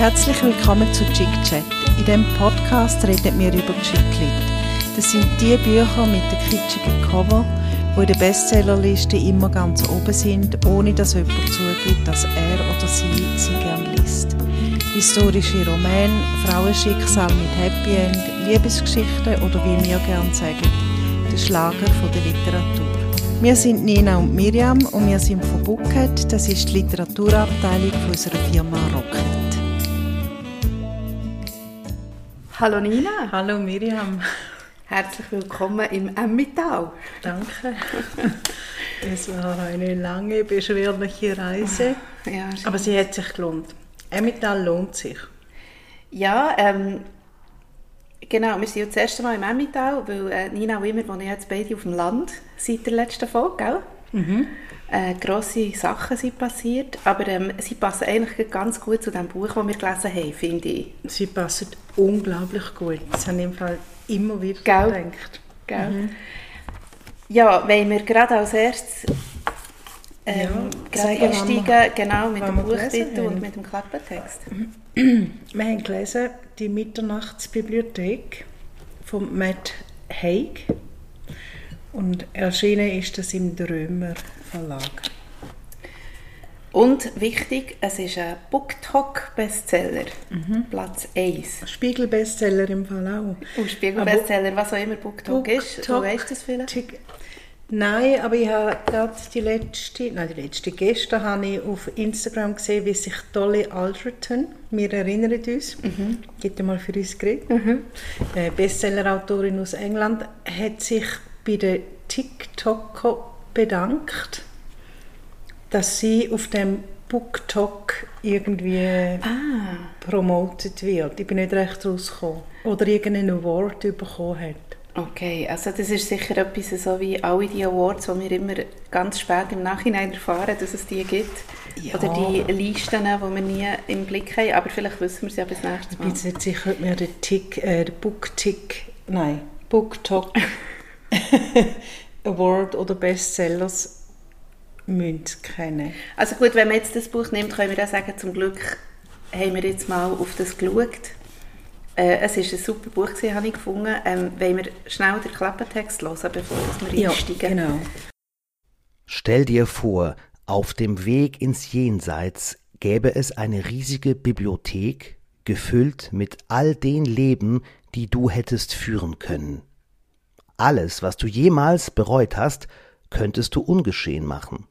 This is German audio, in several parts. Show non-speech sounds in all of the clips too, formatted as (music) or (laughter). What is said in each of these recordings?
Herzlich willkommen zu Chick Chat. In diesem Podcast reden wir über Chicklit. Das sind die Bücher mit den kitschigen Cover, die in der Bestsellerliste immer ganz oben sind, ohne dass jemand zugibt, dass er oder sie sie gern liest. Historische Romane, Frauenschicksal mit Happy End, Liebesgeschichten oder wie wir gern sagen, der Schlager der Literatur. Wir sind Nina und Miriam und wir sind von Bucket, das ist die Literaturabteilung unserer Firma Rocket. Hallo Nina. Hallo Miriam. Herzlich willkommen im Emmittal. Danke. Es war eine lange, beschwerliche Reise, ja, aber sie hat sich gelohnt. Emmittal lohnt sich. Ja, ähm, Genau, wir sind ja das erste Mal im Emmental, weil äh, Nina und ich wohnen jetzt beide auf dem Land seit der letzten Folge, gell? Mhm. Äh, grosse Sachen sind passiert, aber ähm, sie passen eigentlich ganz gut zu dem Buch, das wir gelesen haben, finde ich. Sie passen unglaublich gut. Das habe ich im Fall immer wieder gell? gedacht. Gell? Mhm. Ja, wenn wir gerade als erstes ähm, ja, einsteigen, genau, mit dem Buchtitel und mit dem Klappentext. (clears throat) Wir haben gelesen «Die Mitternachtsbibliothek» von Matt Haig und erschienen ist das im Drömer Verlag. Und wichtig, es ist ein BookTok-Bestseller, mhm. Platz 1. Spiegel-Bestseller im Fall auch. Und Spiegel-Bestseller, was auch immer BookTok, Book ist, du weißt das vielleicht? Nein, aber ich habe gerade die letzte, nein, die letzte, gestern habe ich auf Instagram gesehen, wie sich Dolly Alderton, wir erinnern uns, mhm. gibt einmal für uns geredet, mhm. Bestseller-Autorin aus England, hat sich bei der TikTok bedankt, dass sie auf dem BookTok irgendwie ah. promotet wird. Ich bin nicht recht rausgekommen. Oder irgendeinen Award bekommen hat. Okay, also das ist sicher etwas so wie alle die Awards, die wir immer ganz spät im Nachhinein erfahren, dass es die gibt. Ja. Oder die Listen, die wir nie im Blick haben, aber vielleicht wissen wir sie ja bis nächstes Mal. Ich bin nicht sicher, ob wir den Tick, äh, den Book-Tick, nein, Book-Talk (laughs) Award oder Bestsellers müssen kennen. Also gut, wenn man jetzt das Buch nimmt, können wir auch sagen, zum Glück haben wir jetzt mal auf das geschaut äh, es ist ein super Buch, habe ich gefunden. Ähm, wollen wir schnell den Klappentext hören, bevor wir einsteigen? Ja, genau. Stell dir vor, auf dem Weg ins Jenseits gäbe es eine riesige Bibliothek, gefüllt mit all den Leben, die du hättest führen können. Alles, was du jemals bereut hast, könntest du ungeschehen machen.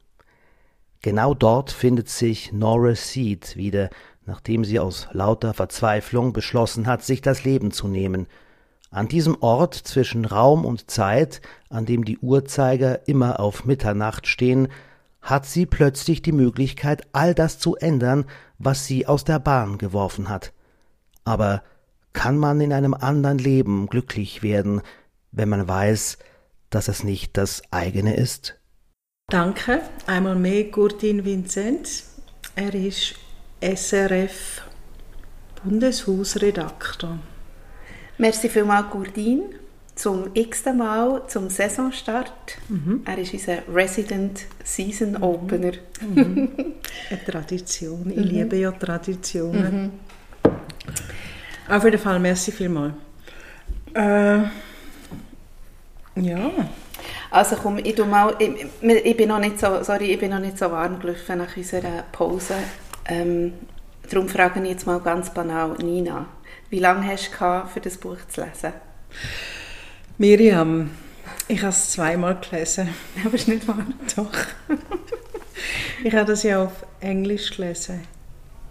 Genau dort findet sich Nora Seed wieder, nachdem sie aus lauter Verzweiflung beschlossen hat, sich das Leben zu nehmen. An diesem Ort zwischen Raum und Zeit, an dem die Uhrzeiger immer auf Mitternacht stehen, hat sie plötzlich die Möglichkeit, all das zu ändern, was sie aus der Bahn geworfen hat. Aber kann man in einem anderen Leben glücklich werden, wenn man weiß, dass es nicht das eigene ist? Danke. Einmal mehr Gurdin Vincent. Er ist SRF Bundeshausredakteur. Merci vielmals, Gurdin, zum x Mal zum Saisonstart. Mhm. Er ist unser Resident Season mhm. Opener. Mhm. Eine Tradition. Ich mhm. liebe ja Traditionen. Mhm. Auf jeden Fall, merci vielmals. Äh, ja. Also komm, ich, mal, ich, ich, bin noch nicht so, sorry, ich bin noch nicht so warm gelaufen nach unserer Pause. Ähm, darum frage ich jetzt mal ganz banal, Nina, wie lange hast du für das Buch zu lesen? Miriam, ich habe es zweimal gelesen. (laughs) Aber ist nicht wahr? Doch. ich habe das ja auf Englisch gelesen.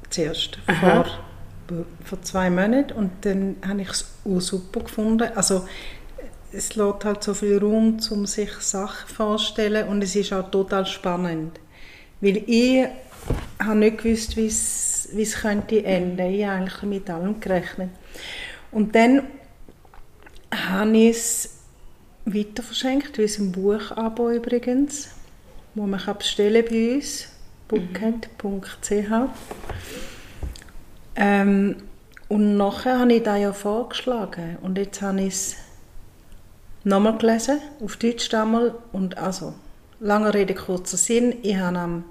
Zuerst. Vor, vor zwei Monaten. Und dann habe ich es auch super gefunden. Also, es lässt halt so viel Raum, um sich Sachen vorzustellen. Und es ist auch total spannend. Weil ich habe nicht gewusst, wie es könnte enden. Ich habe eigentlich mit allem gerechnet. Und dann habe ich es weiter verschenkt, wie ein Buchabo übrigens, wo man kann bestellen bei uns, bookend.ch. Ähm, und nachher habe ich das ja vorgeschlagen und jetzt habe ich es nochmal gelesen, auf Deutsch damals und also, lange Rede, kurzer Sinn, ich habe am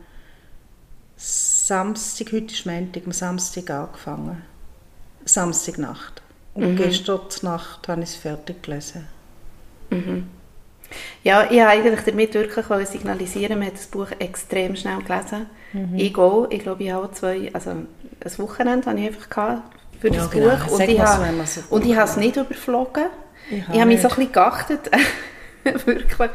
Samstag, heute ist Montag, am Samstag angefangen. Samstagnacht. Und mhm. gestern Nacht habe ich es fertig gelesen. Mhm. Ja, ich habe eigentlich damit wirklich signalisieren, man hat das Buch extrem schnell gelesen. Mhm. Ich gehe, ich glaube, ich habe zwei, also ein Wochenende hatte ich einfach für das ja, genau. Buch. Und ich, habe, so und ich habe es nicht überflogen. Ich, ich habe mich so ein bisschen geachtet. (laughs) wirklich.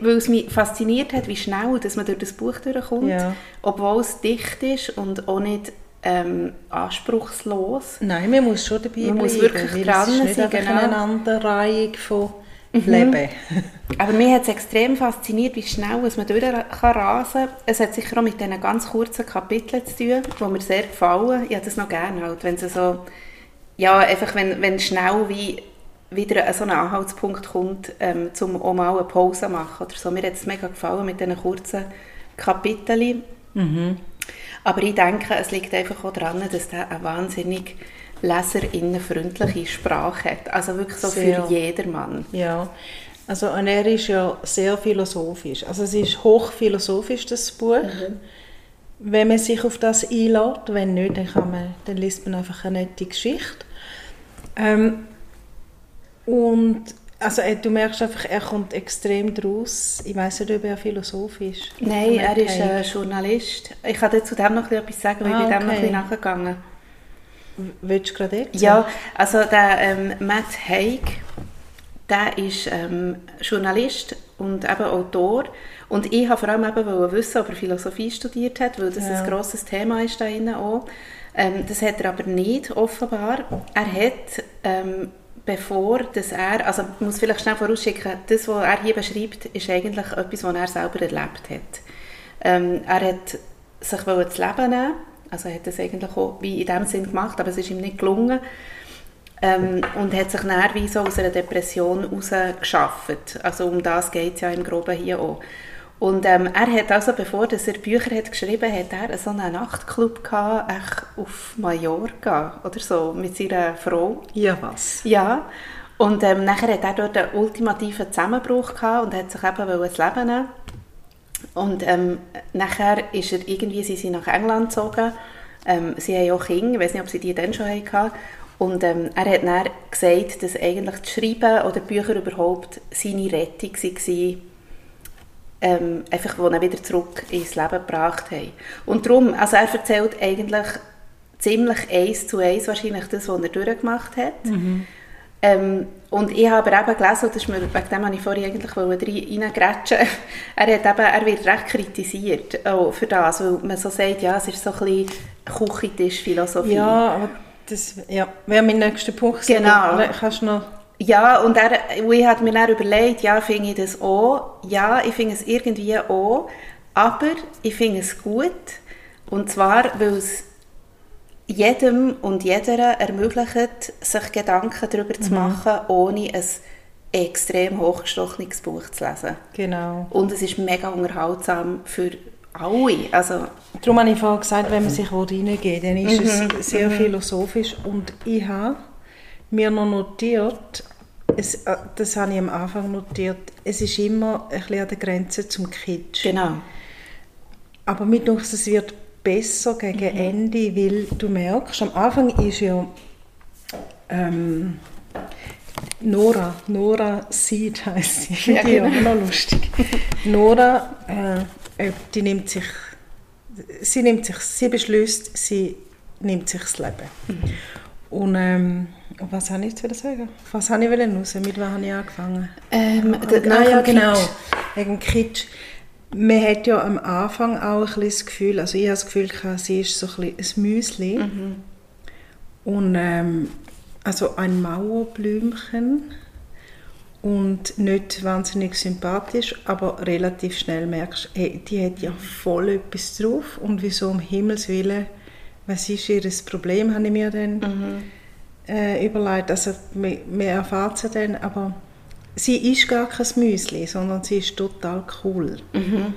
Weil es mich fasziniert hat, wie schnell dass man durch das Buch durchkommt, ja. obwohl es dicht ist und auch nicht ähm, anspruchslos. Nein, man muss schon dabei man bleiben. muss wirklich dran sein. Es ist nicht genau. eine Aneinanderreihung von mhm. Leben. (laughs) Aber mir hat es extrem fasziniert, wie schnell man durch kann rasen kann. Es hat sicher auch mit diesen ganz kurzen Kapiteln zu tun, die mir sehr gefallen. Ich habe das noch gerne, halt, wenn es so, ja, einfach wenn, wenn schnell wie wieder so ein Anhaltspunkt kommt, ähm, um auch mal eine Pause zu machen oder so. Mir hat es mega gefallen mit diesen kurzen Kapiteln. Mhm. Aber ich denke, es liegt einfach auch daran, dass der eine wahnsinnig leserinnenfreundliche Sprache hat. Also wirklich so sehr. für jedermann. Ja, also und er ist ja sehr philosophisch. Also es ist hochphilosophisch, das Buch. Mhm. Wenn man sich auf das einlädt, wenn nicht, dann, kann man, dann liest man einfach eine nette Geschichte. Ähm, und also du merkst einfach, er kommt extrem draus. Ich weiß nicht, ob er Philosoph ist. Nein, er ist äh, Journalist. Ich kann dir zu dem noch etwas sagen, weil ah, ich bin dem noch ein bisschen nachgegangen. Willst du gerade erzählen? Ja, also der ähm, Matt Haig, der ist ähm, Journalist und eben Autor. Und ich habe vor allem eben wissen, ob er Philosophie studiert hat, weil das ja. ein grosses Thema ist da auch. Ähm, das hat er aber nicht, offenbar. Er hat ähm, bevor dass er, also ich muss vielleicht schnell vorausschicken, das, was er hier beschreibt, ist eigentlich etwas, was er selber erlebt hat. Ähm, er hat sich das Leben nehmen, also er hat das eigentlich auch wie in dem Sinn gemacht, aber es ist ihm nicht gelungen ähm, und hat sich dann so aus einer Depression herausgeschafft. Also um das geht es ja im Groben hier auch. Und ähm, er hat also, bevor dass er Bücher hat geschrieben hat, er so einen Nachtclub gehabt, auf Mallorca oder so, mit seiner Frau. Ja, was? Ja. Und ähm, nachher hat er dort einen ultimativen Zusammenbruch gehabt und hat sich eben das Leben nehmen Und ähm, nachher ist er irgendwie, sie sind nach England gezogen. Ähm, sie haben auch Kinder, ich weiß nicht, ob sie die dann schon hatten. Und ähm, er hat dann gesagt, dass eigentlich das Schreiben oder Bücher überhaupt seine Rettung war ähm, einfach, die ihn wieder zurück ins Leben gebracht haben. Und darum, also er erzählt eigentlich ziemlich eins zu eins wahrscheinlich das, was er durchgemacht hat. Mhm. Ähm, und ich habe aber eben gelesen, das ist mir, wegen dem habe ich vorhin eigentlich reingrätschen (laughs) er, hat eben, er wird recht kritisiert auch für das, weil man so sagt, ja, es ist so ein bisschen Küchentisch-Philosophie. Ja, aber das ja, wäre mein nächster Punkt. Genau. Kannst du noch ja, und er, ich habe mir dann überlegt, ja, finde ich das auch? Ja, ich finde es irgendwie auch, aber ich finde es gut. Und zwar, weil es jedem und jeder ermöglicht, sich Gedanken darüber mhm. zu machen, ohne ein extrem hochgestochenes Buch zu lesen. Genau. Und es ist mega unterhaltsam für alle. Also, Darum habe ich vorhin gesagt, wenn man sich reingeht, dann ist mhm. es sehr mhm. philosophisch. Und ich habe mir noch notiert, es, äh, das habe ich am Anfang notiert, es ist immer ein bisschen an der Grenze zum Kitsch. Genau. Aber mit uns, es wird besser gegen mhm. Ende, weil du merkst, am Anfang ist ja ähm, Nora, Nora Seed heisst sie, finde ja, genau. ich auch noch lustig. Nora, äh, äh, die nimmt sich, sie nimmt sich, sie beschließt, sie nimmt sich das Leben. Mhm. Und ähm, was habe ich jetzt sagen? Was habe ich raus? Mit was habe ich angefangen? Ähm, ah, ja, genau. Wegen Kitsch. Man hat ja am Anfang auch ein bisschen das Gefühl, also ich habe das Gefühl, sie ist so ein, bisschen ein Müsli. Mhm. Und ähm, also ein Mauerblümchen und nicht wahnsinnig sympathisch, aber relativ schnell merkst, hey, die hat ja voll etwas drauf und wieso um Himmels Willen, was ist ihr Problem, habe ich mir dann mhm äh, überlegt. Also man, man erfahrt sie dann, aber sie ist gar kein Müsli, sondern sie ist total cool. Mhm.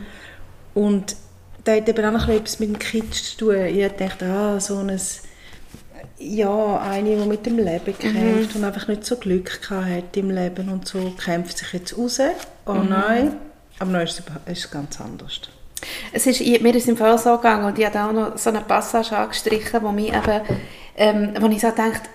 Und da hat eben auch noch etwas mit dem Kitsch zu tun. Ich dachte, ah, so ein ja, eine, die mit dem Leben mhm. kämpft mhm. und einfach nicht so Glück hat im Leben und so kämpft sich jetzt raus. Oh mhm. nein, aber nein, ist es ganz anders. Es ist, mir ist im Fall so gegangen und ich habe auch noch so eine Passage angestrichen, wo, mich eben, ähm, wo ich so dachte,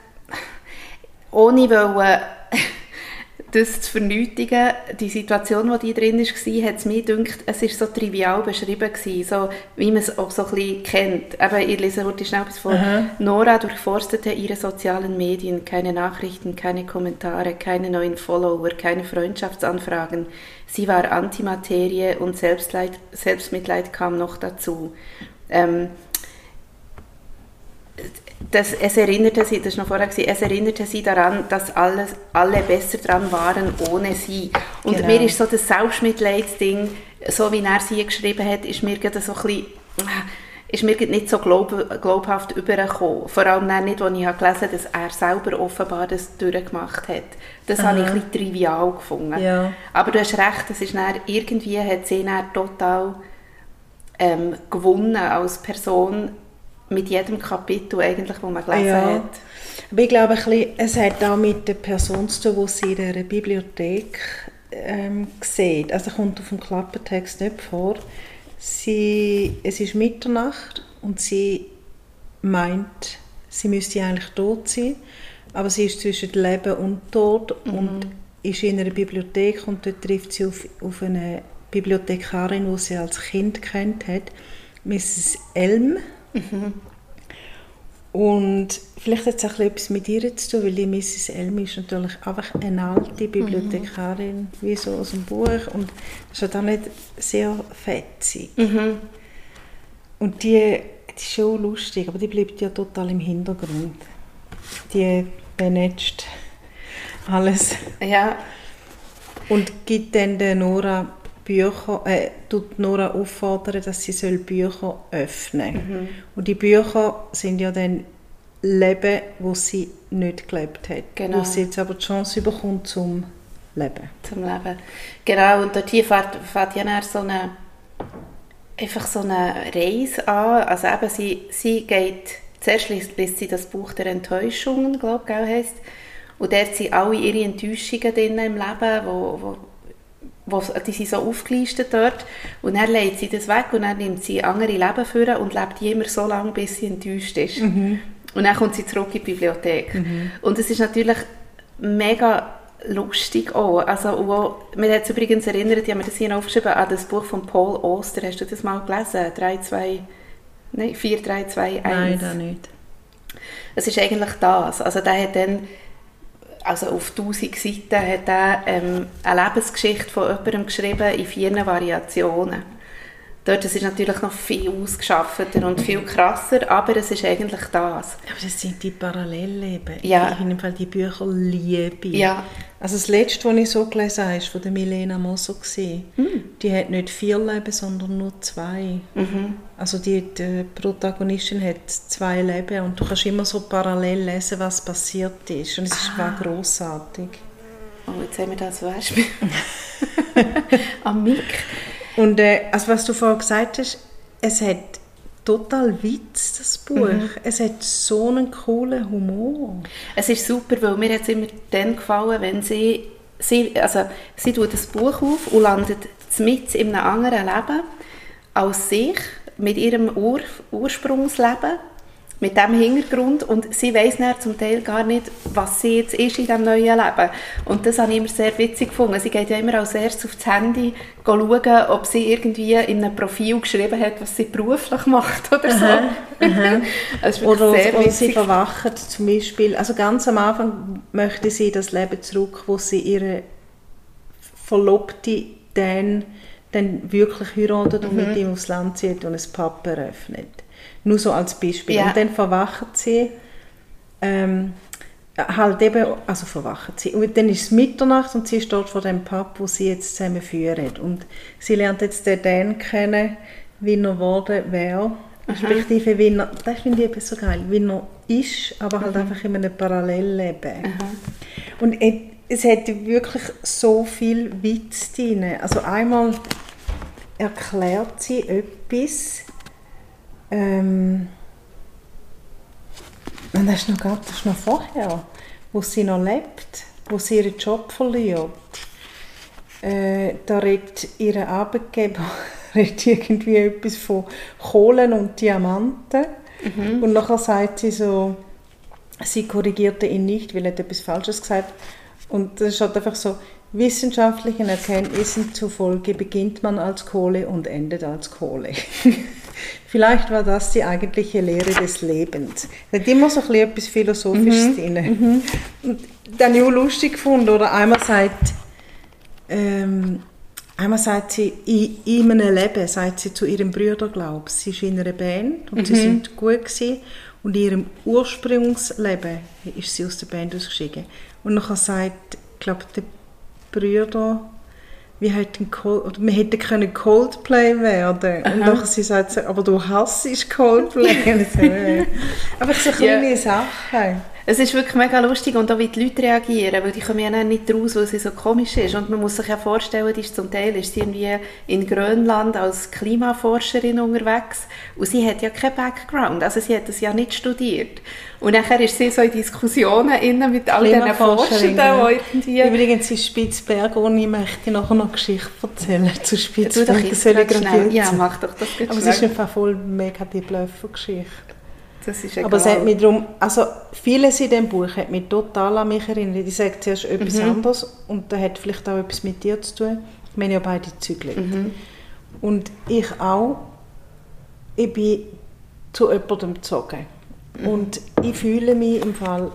ohne wollen, (laughs) das zu vernötigen, die Situation, die die drin war, hat es mir gedacht, es war so trivial beschrieben, gewesen, so, wie man es auch so ein bisschen kennt. Eben, ich lese heute schnell etwas vor. Aha. Nora durchforstete ihre sozialen Medien, keine Nachrichten, keine Kommentare, keine neuen Follower, keine Freundschaftsanfragen. Sie war Antimaterie und Selbstleid, Selbstmitleid kam noch dazu. Ähm, das, es erinnerte sie, das ist noch vorher gewesen, es erinnerte sie daran, dass alles, alle besser dran waren ohne sie. Und genau. mir ist so das Selbstmitleidsding, so wie er sie geschrieben hat, ist mir gerade so ein bisschen, ist mir nicht so glaub, glaubhaft übergekommen. Vor allem nicht, als ich gelesen habe, dass er selber offenbar das durchgemacht hat. Das Aha. habe ich ein bisschen trivial gefunden. Ja. Aber du hast recht, das ist dann, irgendwie hat sie dann total ähm, gewonnen als Person, mit jedem Kapitel eigentlich, wo man gelesen ja. hat. Aber ich glaube, ein bisschen, es hat auch mit der Person zu tun, die sie in dieser Bibliothek ähm, sieht. Also kommt auf dem Klappentext nicht vor. Sie, es ist Mitternacht und sie meint, sie müsste eigentlich tot sein, aber sie ist zwischen Leben und Tod mhm. und ist in einer Bibliothek und dort trifft sie auf, auf eine Bibliothekarin, die sie als Kind kennt hat, Mrs. Elm Mhm. Und vielleicht hat es auch etwas mit ihr zu tun, weil die Mrs. Elmi ist natürlich einfach eine alte Bibliothekarin, mhm. wie so aus dem Buch. Und ist auch nicht sehr fetzig. Mhm. Und die, die ist schon lustig, aber die bleibt ja total im Hintergrund. Die managt alles. Ja. Und gibt dann der Nora Bücher, äh, tut Nora auffordern, dass sie soll Bücher öffnen mhm. Und die Bücher sind ja dann Leben, wo sie nicht gelebt hat. Genau. Wo sie jetzt aber die Chance bekommt zum Leben. Zum Leben. Genau, und dort hier fährt, fährt ja so eine, einfach so eine Reise an. Also eben, sie, sie geht, zuerst liest, sie das Buch der Enttäuschungen, glaube ich, heisst. Und dort sind alle ihre Enttäuschungen drin im Leben, wo, wo wo, die sind so aufgelistet dort und dann legt sie das weg und dann nimmt sie andere Leben führen und lebt immer so lange, bis sie enttäuscht ist. Mhm. Und dann kommt sie zurück in die Bibliothek. Mhm. Und es ist natürlich mega lustig auch. Also, auch, mir hat es übrigens erinnert, ich habe mir das hier aufgeschrieben, an das Buch von Paul Oster. Hast du das mal gelesen? 3, 2, nein, 4, 3, 2, 1. Nein, da nicht. Es ist eigentlich das. Also der hat dann also auf 1000 Seiten hat er ähm, eine Lebensgeschichte von jemandem geschrieben in vier Variationen. Dort ist es natürlich noch viel ausgeschaffter und viel krasser, aber es ist eigentlich das. Aber das sind die Parallelleben. Ja. Ich habe die Bücher liebe. Ja. Also das letzte, was ich so gelesen habe, war von der Milena Moser. Mhm. Die hat nicht vier Leben, sondern nur zwei. Mhm. Also die, die, Protagonistin hat zwei Leben und du kannst immer so parallel lesen, was passiert ist. Und es ah. war großartig. Oh, jetzt haben wir das Beispiel. (laughs) Am Mick. Und äh, also was du vorhin gesagt hast, es hat total Witz, das Buch. Mhm. Es hat so einen coolen Humor. Es ist super, weil mir es immer dann gefallen, wenn sie, sie, also sie tut das Buch auf und landet mit in einem anderen Leben als sich, mit ihrem Ur Ursprungsleben mit dem Hintergrund und sie weiß zum Teil gar nicht, was sie jetzt ist in diesem neuen Leben. Und das habe ich immer sehr witzig gefunden. Sie geht ja immer als erstes aufs Handy schauen, ob sie irgendwie in einem Profil geschrieben hat, was sie beruflich macht oder so. Aha, aha. (laughs) Das oder, sehr oder sie verwacht zum Beispiel, also ganz am Anfang möchte sie das Leben zurück, wo sie ihre Verlobte dann, dann wirklich heiratet und mhm. mit ihm aufs Land zieht und ein Pub eröffnet. Nur so als Beispiel. Ja. Und dann verwacht sie, ähm, halt eben, also verwacht sie. Und dann ist es Mitternacht und sie steht vor dem Pub, wo sie jetzt zusammen führen. Und sie lernt jetzt den Dan kennen, wie er geworden wäre. Respektive, wie er, das finde ich eben so geil, wie er ist, aber halt mhm. einfach in einem Parallelleben. Mhm. Und es hat wirklich so viel Witz drin. Also einmal erklärt sie etwas, ähm, und das ist noch, das ist noch vorher, wo sie noch lebt, wo sie ihren Job verliert. Äh, da regt ihr Arbeitgeber (laughs) redet irgendwie etwas von Kohlen und Diamanten. Mhm. Und nachher sagt sie so, sie korrigierte ihn nicht, weil er etwas Falsches gesagt Und das ist halt einfach so, wissenschaftlichen Erkenntnissen zufolge beginnt man als Kohle und endet als Kohle. (laughs) Vielleicht war das die eigentliche Lehre des Lebens. Da hat immer so ein etwas Philosophisches mhm. drin. Mhm. Und dann ich auch lustig gefunden, oder einmal sagt, ähm, einmal sagt sie, in, in einem Leben, sagt sie zu ihrem Bruder, glaube ich, sie ist in einer Band und mhm. sie sind gut gewesen. Und in ihrem Ursprungsleben ist sie aus der Band ausgestiegen. Und dann sagt, ich glaube, der Brüder, wir hätten, Cold, wir hätten können Coldplay werden. Aha. Und dann sie sagt, aber du hasst Coldplay. (laughs) Einfach so kleine ja. Sachen. Es ist wirklich mega lustig und auch wie die Leute reagieren, weil die kommen ja nicht raus, weil sie so komisch ist. Und man muss sich ja vorstellen, die ist zum Teil ist sie irgendwie in Grönland als Klimaforscherin unterwegs und sie hat ja keinen Background, also sie hat das ja nicht studiert. Und nachher ist sie so in Diskussionen innen mit all diesen Forschern, die irgendwie... Übrigens ist Spitzberg, ohne ich möchte nachher noch Geschichte erzählen zu Spitzberg. Ja, soll ich schnell. Ja, mach doch das Aber es ist einfach voll mega die Blöffer-Geschichte. Das ist Aber es hat mich darum, also vieles in diesem Buch hat mich total an mich erinnert. Ich sage zuerst etwas mhm. anderes und das hat vielleicht auch etwas mit dir zu tun. Wir haben ja beide Zügel. Mhm. Und ich auch. Ich bin zu jemandem gezogen. Mhm. Und ich fühle mich im Fall,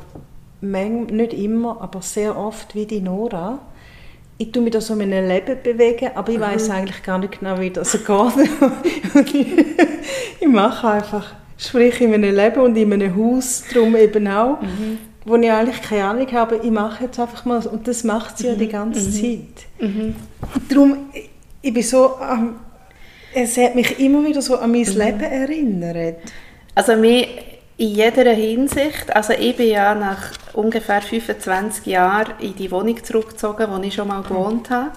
nicht immer, aber sehr oft wie die Nora. Ich tue mich da so in meinem Leben bewegen, aber ich mhm. weiß eigentlich gar nicht genau, wie das (laughs) geht. ich mache einfach Sprich in meinem Leben und in meinem Haus drum eben auch, mhm. wo ich eigentlich keine Ahnung habe, ich mache jetzt einfach mal und das macht sie mhm. ja die ganze mhm. Zeit. Mhm. Darum, ich bin so, ähm, es hat mich immer wieder so an mein mhm. Leben erinnert. Also mir in jeder Hinsicht, also ich bin ja nach ungefähr 25 Jahren in die Wohnung zurückgezogen, wo ich schon mal gewohnt habe.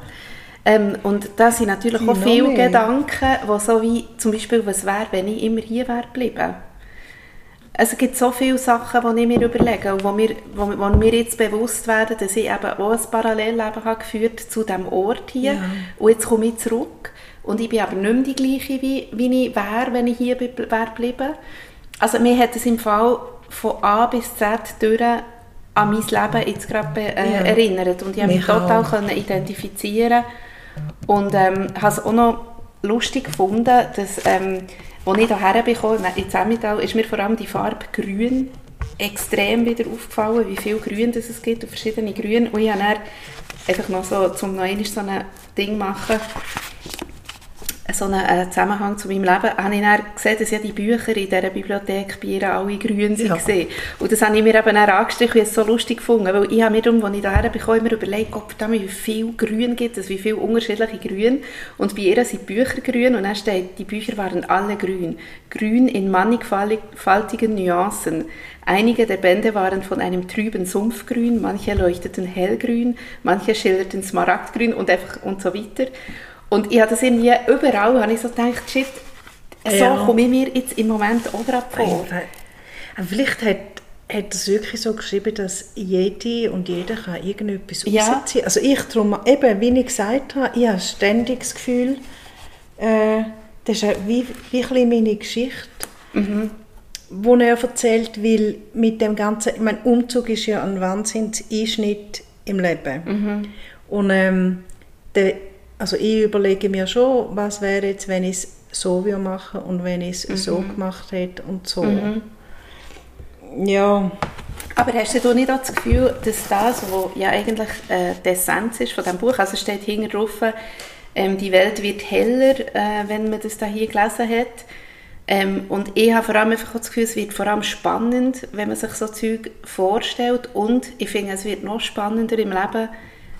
Ähm, und da sind natürlich auch viele mehr. Gedanken, die so wie zum Beispiel, was wäre, wenn ich immer hier wäre geblieben. Es gibt so viele Sachen, die ich mir überlege und wo mir, wo, wo mir jetzt bewusst werden, dass ich eben auch ein Parallelleben habe geführt zu diesem Ort hier. Ja. Und jetzt komme ich zurück und ich bin aber nicht mehr die gleiche, wie, wie ich wäre, wenn ich hier wäre geblieben. Also mir hat es im Fall von A bis Z durch an mein Leben jetzt gerade äh, ja. erinnert und ich habe mich total können identifizieren und ähm, habe es auch noch lustig gefunden, dass, ähm, als ich hierher bekomme, in Zemmital, ist mir vor allem die Farbe grün extrem wieder aufgefallen, wie viel Grün das es gibt und verschiedene Grün. Und ich habe dann einfach noch so, um noch einmal so ein Ding machen, so einen äh, Zusammenhang zu meinem Leben, habe ich dann gesehen, dass ja die Bücher in dieser Bibliothek bei ihr alle grün sind. Ja. Und das habe ich mir eben dann angestrichen, und es so lustig gefunden, weil ich habe mir darum, als ich hierher bekomme, immer überlegt, ob da wie viel Grün gibt es, wie viele unterschiedliche Grün. Und bei ihr sind die Bücher grün und dann steht, die Bücher waren alle grün. Grün in mannigfaltigen Nuancen. Einige der Bände waren von einem trüben Sumpfgrün, manche leuchteten hellgrün, manche schilderten Smaragdgrün und, einfach und so weiter. Und ich habe das irgendwie überall, habe ich so gedacht, shit, so ja. komme ich mir jetzt im Moment auch gerade vor. Vielleicht hat hat es wirklich so geschrieben, dass jede und jeder kann irgendetwas ja. rausziehen Also ich darum, eben, wie ich gesagt habe, ich habe ständig das Gefühl, äh, das ist wie, wie ein meine Geschichte, mhm. wo er erzählt, weil mit dem ganzen, ich meine, Umzug ist ja ein Wahnsinnseinschnitt im Leben. Mhm. Und ähm, der, also ich überlege mir schon, was wäre jetzt, wenn ich es so machen und wenn ich es mhm. so gemacht hätte und so. Mhm. Ja. Aber hast du nicht auch das Gefühl, dass das, was ja eigentlich äh, die Essenz ist von diesem Buch, also steht hinten drauf, ähm, die Welt wird heller, äh, wenn man das da hier gelesen hat. Ähm, und ich habe vor allem einfach das Gefühl, es wird vor allem spannend, wenn man sich so Zeug vorstellt. Und ich finde, es wird noch spannender im Leben,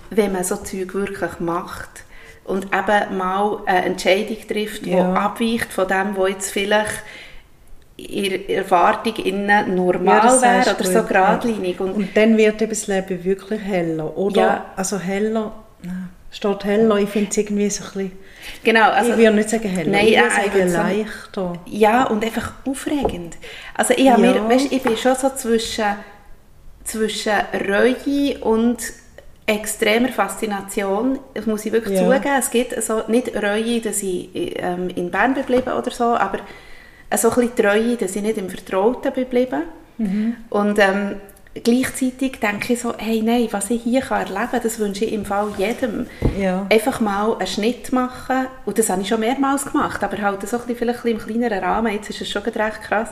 wenn man so Zeug wirklich macht und eben mal eine Entscheidung trifft, die ja. abweicht von dem, was jetzt vielleicht in Erwartung innen normal ja, wäre oder so geradlinig. Und, und, dann wird eben das Leben wirklich heller, oder? Ja. Also heller, statt heller, ich finde es irgendwie so ein bisschen... Genau, also, ich würde nicht sagen heller, nein, ich würde sagen leichter. Ja, und einfach aufregend. Also ich, ja. mir, weißt, ich bin schon so zwischen, zwischen Reue und extremer Faszination, das muss ich wirklich Ja. zugeben. Es gibt so, nicht Reue, dass ich ähm, in Bern geblieben oder so, aber so ein bisschen die Reue, dass ich nicht im Vertrauten geblieben. Mhm. Und ähm, gleichzeitig denke ich so, hey, nein, was ich hier kann erleben kann, das wünsche ich im Fall jedem. Ja. Einfach mal einen Schnitt machen, und das habe ich schon mehrmals gemacht, aber halt so ein bisschen, vielleicht ein bisschen im kleineren Rahmen, jetzt ist es schon recht krass.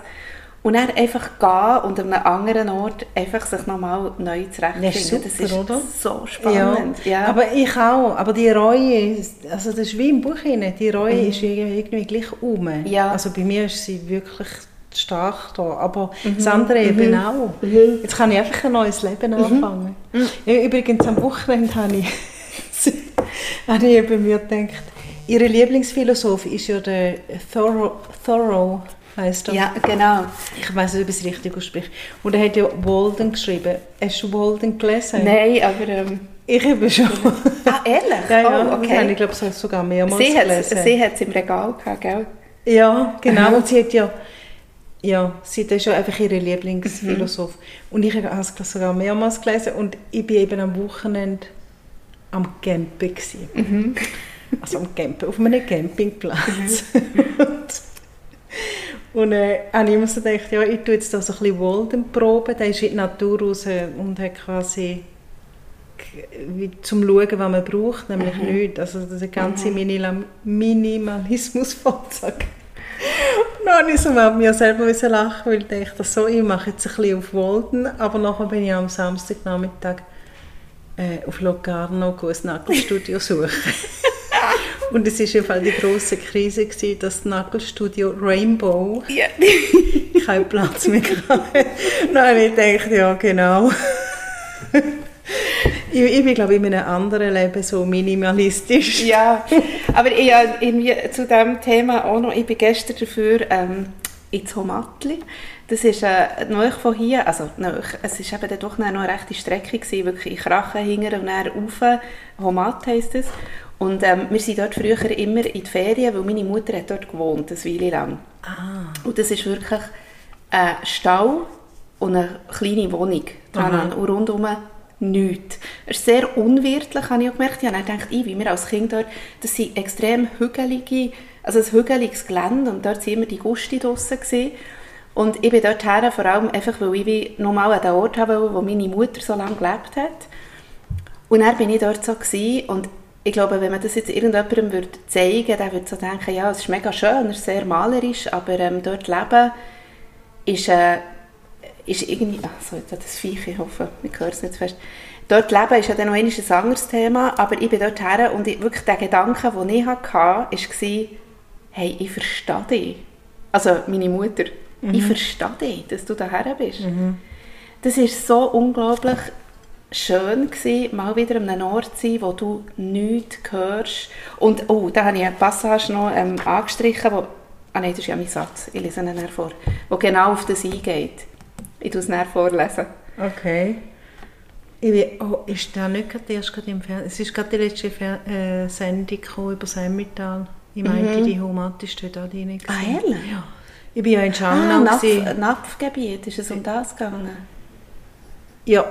Und dann einfach gehen und an einem anderen Ort einfach sich nochmal neu zurechtfinden. Das ist super, das ist oder? so spannend. Ja. Aber ich auch. Aber die Reue, also das ist wie im Buch hinein, die Reue ist irgendwie gleich um. Ja. Also bei mir ist sie wirklich stark da. Aber das andere eben auch. Jetzt kann ich einfach ein neues Leben anfangen. Ja, übrigens am Wochenende habe ich, (laughs) habe ich eben mir gedacht, ihre Lieblingsphilosoph ist ja der Thoreau, Thoreau heißt er. ja, genau. Ich weiß nicht, ob ich es richtig ausspreche. Und er hat ja Walden geschrieben. Hast du Walden gelesen? Nein, aber... Ähm, Ich habe schon. ah, ehrlich? Ja, ja, oh, das okay. ich glaube ich sogar mehrmals Sie hat gelesen. sie hat's im Regal gehabt, gell? Ja, genau. Und sie hat ja, ja, sie das ist ja einfach ihre Lieblingsphilosoph. Mhm. Und ich habe es sogar mehrmals gelesen und ich bin eben am Wochenende am Campen gewesen. Mhm. Also am Campen, auf einem Campingplatz. und (laughs) und äh, habe ich immer so gedacht, ja, ich tue jetzt da so ein bisschen Walden proben. Der ist in die Natur raus und hat quasi wie zum Schauen, was man braucht, nämlich nichts. Also der ganze Minilam- Minimalismus vollzogen. Und dann ich so mir selber müssen lachen, weil ich dachte, so, ich mache jetzt ein bisschen auf Walden, aber nachher bin ich am Samstagnachmittag äh, auf Locarno ein Nagelstudio suchen. (laughs) Und es war jedenfalls die grosse Krise, gewesen, dass das Nagelstudio Rainbow Ja. (laughs) keinen Platz mehr hatte. Habe ich gedacht, ja genau. ich, ich bin glaube ich in einem anderen Leben so minimalistisch. ja, aber ich, irgendwie zu diesem Thema auch noch, ich bin gestern dafür ähm, ins Homatli. Das ist äh, nahe von hier, also nahe, es ist eben dann doch noch eine rechte Strecke gewesen, wirklich in Krachen hingern und dann rauf, Homat heisst es. Und ähm, wir sind dort früher immer in die Ferien, weil meine Mutter hat dort gewohnt, eine Weile lang. Ah, Und das ist wirklich ein Stall und eine kleine Wohnung dran und rundum nichts. Es ist sehr unwirtlich, habe ich auch gemerkt. Ich habe gedacht, ich, wie wir als Kind dort, das sind extrem hügelige, also ein hügeliges Gelände und dort waren immer die Gusti draussen. Gewesen. Und ich bin dort her, vor allem einfach, weil ich nochmal an den Ort haben wollte, wo meine Mutter so lange gelebt hat. Und dann bin ich dort so gewesen, und ich glaube, wenn man das jetzt irgendjemandem würde zeigen würde, der würde so denken, ja, es ist mega schön, es ist sehr malerisch, aber ähm, dort leben ist, äh, ist irgendwie, ach so, jetzt hat das Viech, ich hoffe, wir hören es nicht zu fest. Dort leben ist ja dann noch ein anderes Thema, aber ich bin dort her und ich, wirklich der Gedanke, den ich hatte, war, hey, ich verstehe dich. Also meine Mutter, ich verstehe dich, dass du daher bist. Das war so unglaublich schön, gewesen, mal wieder an einem Ort zu sein, wo du nichts hörst. Und, oh, da habe ich eine Passage noch ähm, angestrichen, wo, ah nein, das ist ja mein Satz, ich lese ihn vor, wo genau auf das eingeht. Ich tue es nachher vorlesen. okay. Ich bin, oh, ist der nicht gerade erst gerade im Fernsehen? Es ist gerade die letzte Fer äh, Sendung über Semmital. Ich meinte, die Homat ist dort auch drin. Mhm. Ah, ehrlich? Ja. Ich bin ja in Ah, Schangnau. Napf, gewesen. Napfgebiet, ist es um das gegangen? ja,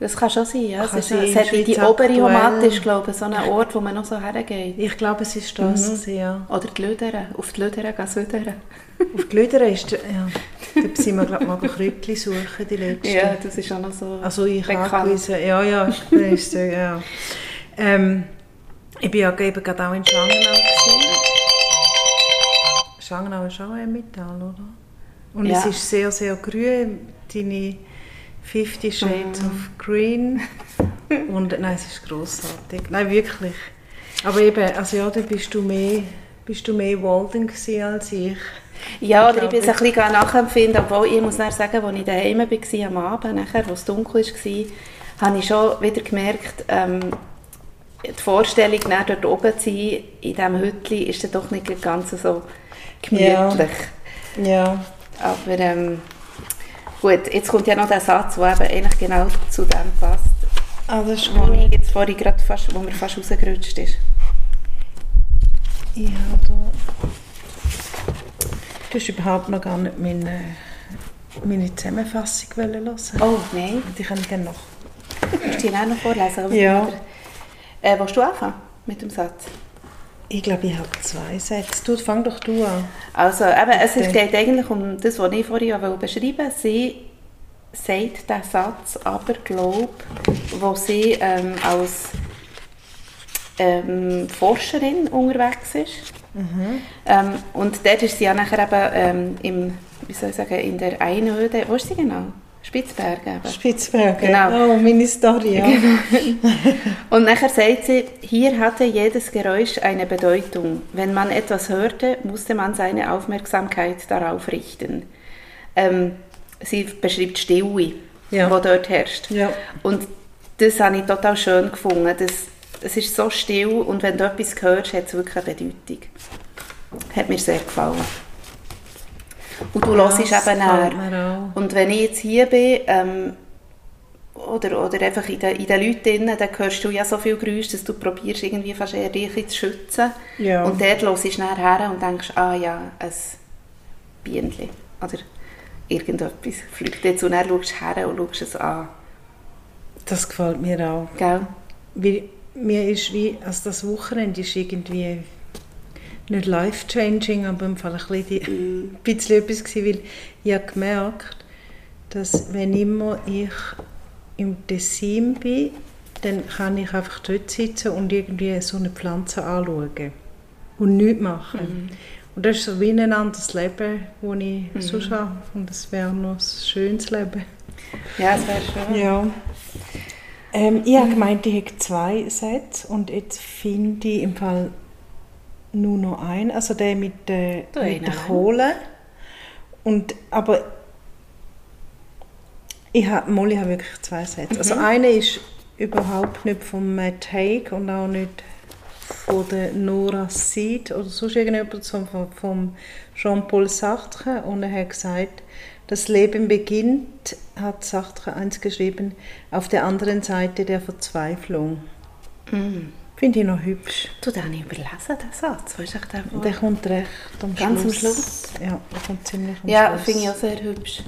Das kann schon sein, ja. Es, ist, sein, es hat die obere. Homat ist, glaube ich, so ein Ort, wo man noch so hergeht. ich glaube, es ist das. gewesen, Ja. Oder die Lödere, auf die Lödere gehen südere. (laughs) Auf die Lüdere ist ja. Dort sind wir, glaube ich, mal Kröckli suchen, die letzte. Ja, das ist auch noch so Also ich angewiesen, ja, ja, das ist so, ja. Ähm, ich bin ja eben gerade auch in Schlangenau gewesen. Schlangenau ist auch ein Metall, oder? Und Ja. es ist sehr, sehr grün, deine 50 Shades Mhm. of Green. (laughs) Und nein, es ist grossartig. Nein, wirklich. Aber eben, also ja, da bist du mehr, bist du mehr Walden als ich. Ja, Ich oder ich bin es ein bisschen nachempfinden, obwohl ich muss dann sagen, als ich daheim war am Abend, nachher, wo es dunkel war, habe ich schon wieder gemerkt, ähm, die Vorstellung, dann dort oben zu sein, in diesem Hütchen, ist dann doch nicht ganz so gemütlich. Ja. Aber ähm, gut, jetzt kommt ja noch der Satz, der eben eigentlich genau zu dem passt, Ah, das ist wo ich jetzt vorhin gerade fast, wo mir fast rausgerutscht ist. Ich habe da... Du hast überhaupt noch gar nicht meine, meine Zusammenfassung hören. Oh, nein. Die kann ich gerne noch. Musst du die auch noch vorlesen? Ja. Äh, willst du anfangen mit dem Satz? Ich glaube, ich habe zwei Sätze. Du, fang doch du an. Also, eben, es geht eigentlich um das, was ich vorhin auch beschreiben wollte. Sie sagt diesen Satz, aber glaube, wo sie ähm, als ähm, Forscherin unterwegs ist. Ähm, und dort ist sie ja nachher eben ähm, im, wie soll ich sagen, in der Einöde, wo ist sie genau? Spitzbergen eben. Spitzbergen. Genau. Oh, meine Story, ja. (laughs) Und nachher sagt sie, hier hatte jedes Geräusch eine Bedeutung. Wenn man etwas hörte, musste man seine Aufmerksamkeit darauf richten. Ähm, sie beschreibt Stille, Ja. die dort herrscht. Ja. Und das habe ich total schön gefunden. Das, es ist so still und wenn du etwas hörst, hat es wirklich eine Bedeutung. Hat mir sehr gefallen. Und du hörst eben näher. Und wenn ich jetzt hier bin, ähm, oder, oder einfach in den, in den Leuten drin, dann hörst du ja so viel Geräusche, dass du probierst, irgendwie fast eher dich zu schützen. Ja. Und dort hörst du nachher her und denkst, ah ja, ein Bienchen. Oder irgendetwas fliegt jetzt. Und dann schaust du her und schaust es an. Das gefällt mir auch. Gell? Weil mir ist wie, also das Wochenende ist irgendwie nicht life-changing, aber im Fall ein bisschen, die, ein (laughs) bisschen etwas gewesen, weil ich habe gemerkt, dass wenn immer ich im Tessin bin, dann kann ich einfach dort sitzen und irgendwie so eine Pflanze anschauen und nichts machen. Und das ist so wie ein anderes Leben, das ich sonst habe. Und es wäre noch ein schönes Leben. Ja, es wäre schön. Ja. Ähm, ich habe gemeint, ich hätte zwei Sätze und jetzt finde ich im Fall nur noch einen, also der mit, der mit der. Kohle. Und, aber ich habe, ich habe wirklich zwei Sätze. Also einer ist überhaupt nicht von Matt Haig und auch nicht von der Nora Seed oder sonst irgendjemand, sondern von, Jean-Paul Sartre. Und er hat gesagt, das Leben beginnt, hat Sartre eins geschrieben, auf der anderen Seite der Verzweiflung. Finde ich noch hübsch. Du, den habe ich überlesen, den Satz. Weißt du, der, Und der kommt recht am Ganz am Schluss. Schluss? Ja, der kommt ziemlich am Ja, Schluss. finde ich auch sehr hübsch.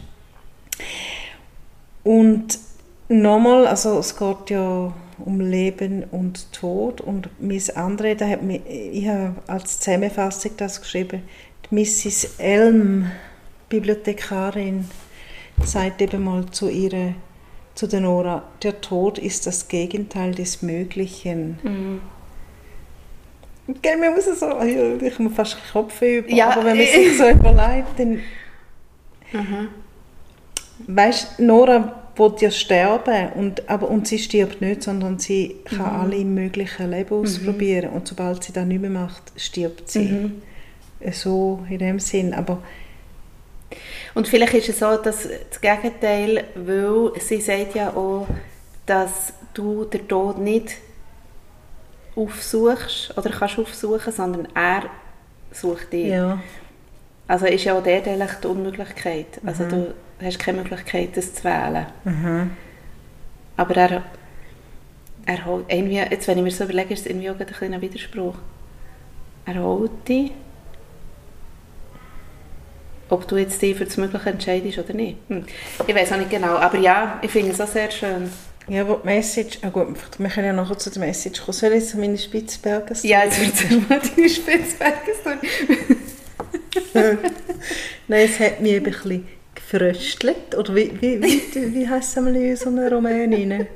Und nochmal, also es geht ja um Leben und Tod und Miss Andre, da hat mir, ich habe als Zusammenfassung das geschrieben, die Mrs. Elm, Bibliothekarin, sagt eben mal zu ihrer, zu der Nora, der Tod ist das Gegenteil des Möglichen. Gell, mir muss es so, ich muss fast den Kopf über, Ja, aber wenn man ich- sich so (laughs) überlegt, dann Weißt Nora will ja sterben, und, aber, und sie stirbt nicht, sondern sie kann alle möglichen Leben ausprobieren. Und sobald sie das nicht mehr macht, stirbt sie. So in dem Sinn. Aber Und vielleicht ist es so, dass das Gegenteil, weil sie sagt ja auch, dass du den Tod nicht aufsuchst oder kannst aufsuchen, sondern er sucht dich. ja, Also ist ja auch dort eigentlich die Unmöglichkeit. Also du hast keine Möglichkeit, das zu wählen. Aber er, er holt, irgendwie, jetzt wenn ich mir so überlege, ist es irgendwie auch ein kleiner Widerspruch. Er holt dich, ob du jetzt dich für das Mögliche entscheidest oder nicht. Hm. Ich weiß auch nicht genau, aber ja, ich finde es auch sehr schön. ja, aber die Message, ah gut, wir können ja nachher zu der Message kommen. Soll ich jetzt meine Spitzberger Ja, jetzt wird es mal deine Spitzbergen (laughs) Nein, es hat mich ein bisschen gefröstelt. Oder wie, wie, wie, wie heisst es einmal in unseren Romanen?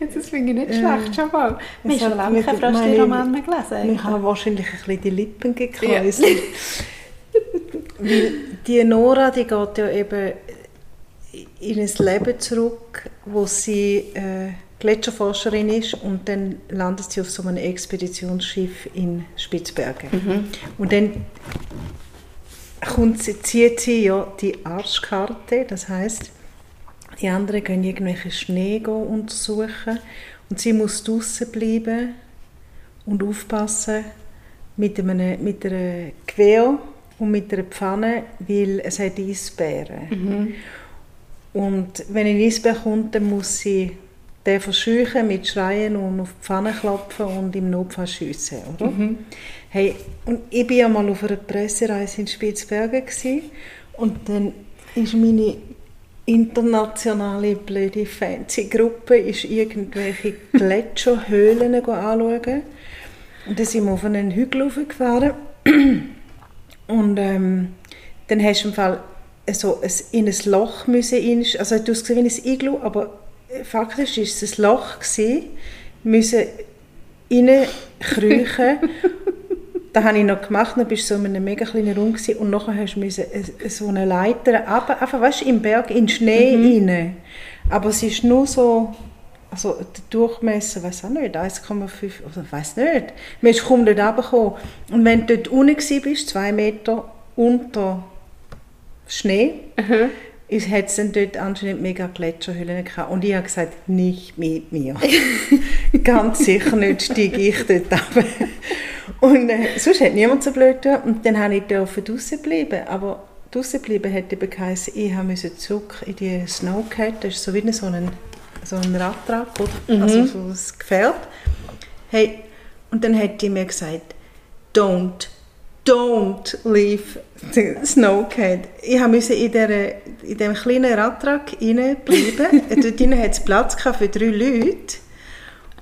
Jetzt, das finde ich nicht schlecht, schon mal. Wir haben schon lange Fröschli-Roman mehr gelesen. Ich eigentlich. habe wahrscheinlich ein bisschen die Lippen gekräuselt. (laughs) Weil die Nora, die geht ja eben in ein Leben zurück, wo sie äh, Gletscherforscherin ist und dann landet sie auf so einem Expeditionsschiff in Spitzbergen. Und dann kommt sie, zieht sie ja die Arschkarte, das heißt, die anderen gehen irgendwelche Schnee untersuchen und sie muss draußen bleiben und aufpassen mit, einem, mit einer Gewehr und mit einer Pfanne, weil es hat Eisbären. Und wenn ein Eisbär kommt, dann muss sie den verscheuchen mit Schreien und auf die Pfanne klopfen und im Notfall schiessen, oder? Hey, und ich war ja mal auf einer Pressereise in Spitzbergen gewesen, und dann ist meine internationale blöde fancy Gruppe ist irgendwelche (laughs) Gletscherhöhlen anschauen. Und dann sind wir auf einen Hügel gefahren und ähm, dann hast du im Fall so ein, in ein Loch müssen rein, also du hast gesehen wie ein Iglu, aber faktisch war es ein Loch gewesen, müssen reinkriechen. (laughs) das habe ich noch gemacht, dann bist du so in einem mega kleinen Raum gewesen, und nachher hast du so eine Leiter runter, einfach weißt, im Berg in den Schnee mhm. rein. Aber es ist nur so, also der Durchmesser, weiß auch nicht, 1,5, oder weiß nicht. Man ist kaum dort runtergekommen. Und wenn du dort unten bist, zwei Meter unter Schnee, mhm es hat dann dort anscheinend mega Gletscherhöhlen gehabt. Und ich habe gesagt, nicht mit mir. (laughs) Ganz sicher nicht steige ich dort runter. Und äh, sonst hat niemand so blöd getan. Und dann habe ich draußen bleiben. Aber draußen bleiben hätte eben geheißen, ich musste zurück in die Snowcat. Das ist so wie so ein, so ein Radtrag, oder? Mhm. Also so ein Gefährt. Hey, und dann hat die mir gesagt, don't don't leave the Snowcat. Ich musste in, der, in diesem kleinen Radtrag bleiben. (laughs) Dort drinnen hat es Platz für drei Leute.